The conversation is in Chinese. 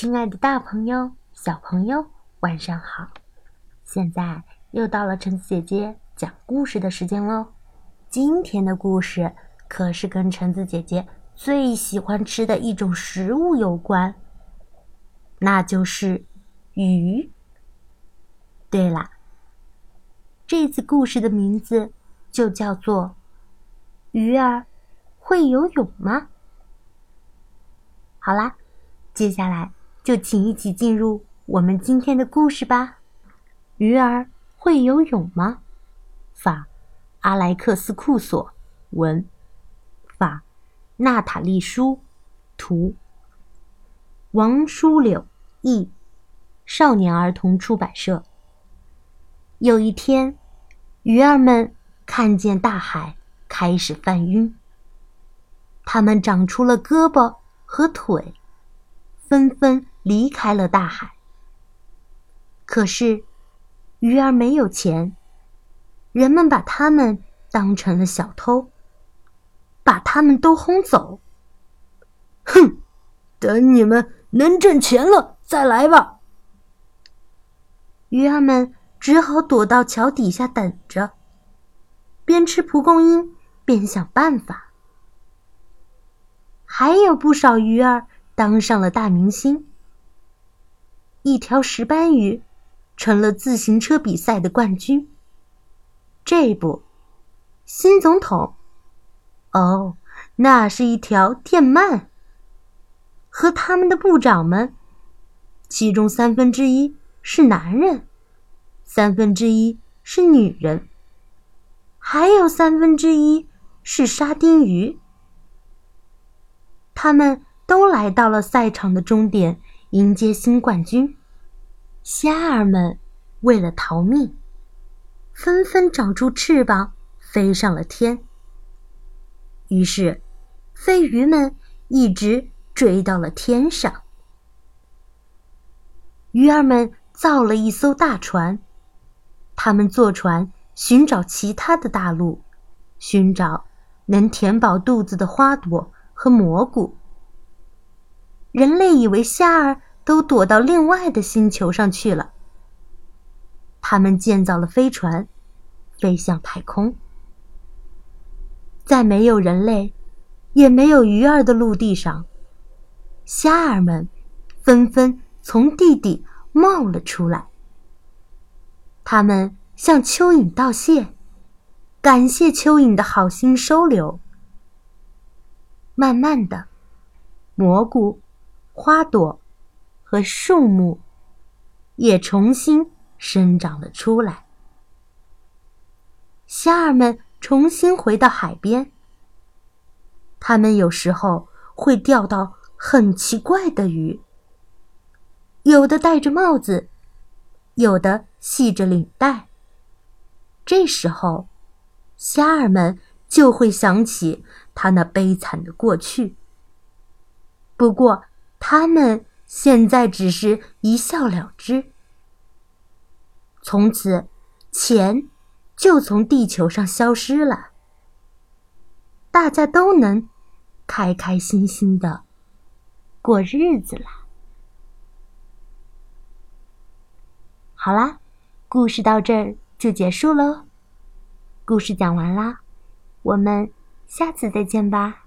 亲爱的，大朋友、小朋友，晚上好！现在又到了橙子姐姐讲故事的时间喽。今天的故事可是跟橙子姐姐最喜欢吃的一种食物有关，那就是鱼。对了，这次故事的名字就叫做《鱼儿会游泳吗》。好啦，接下来。就请一起进入我们今天的故事吧。鱼儿会游泳吗？法，阿莱克斯库索文，法，娜塔莉舒图，王书柳译，少年儿童出版社。有一天，鱼儿们看见大海开始泛晕，它们长出了胳膊和腿，纷纷。离开了大海。可是，鱼儿没有钱，人们把他们当成了小偷，把他们都轰走。哼，等你们能挣钱了再来吧。鱼儿们只好躲到桥底下等着，边吃蒲公英边想办法。还有不少鱼儿当上了大明星。一条石斑鱼成了自行车比赛的冠军。这不，新总统，哦，那是一条电鳗。和他们的部长们，其中三分之一是男人，三分之一是女人，还有三分之一是沙丁鱼。他们都来到了赛场的终点。迎接新冠军，虾儿们为了逃命，纷纷长出翅膀飞上了天。于是，飞鱼们一直追到了天上。鱼儿们造了一艘大船，他们坐船寻找其他的大陆，寻找能填饱肚子的花朵和蘑菇。人类以为虾儿都躲到另外的星球上去了。他们建造了飞船，飞向太空。在没有人类，也没有鱼儿的陆地上，虾儿们纷纷从地底冒了出来。他们向蚯蚓道谢，感谢蚯蚓的好心收留。慢慢的，蘑菇。花朵和树木也重新生长了出来。虾儿们重新回到海边。它们有时候会钓到很奇怪的鱼，有的戴着帽子，有的系着领带。这时候，虾儿们就会想起他那悲惨的过去。不过，他们现在只是一笑了之，从此钱就从地球上消失了，大家都能开开心心的过日子了。好啦，故事到这儿就结束喽，故事讲完啦，我们下次再见吧。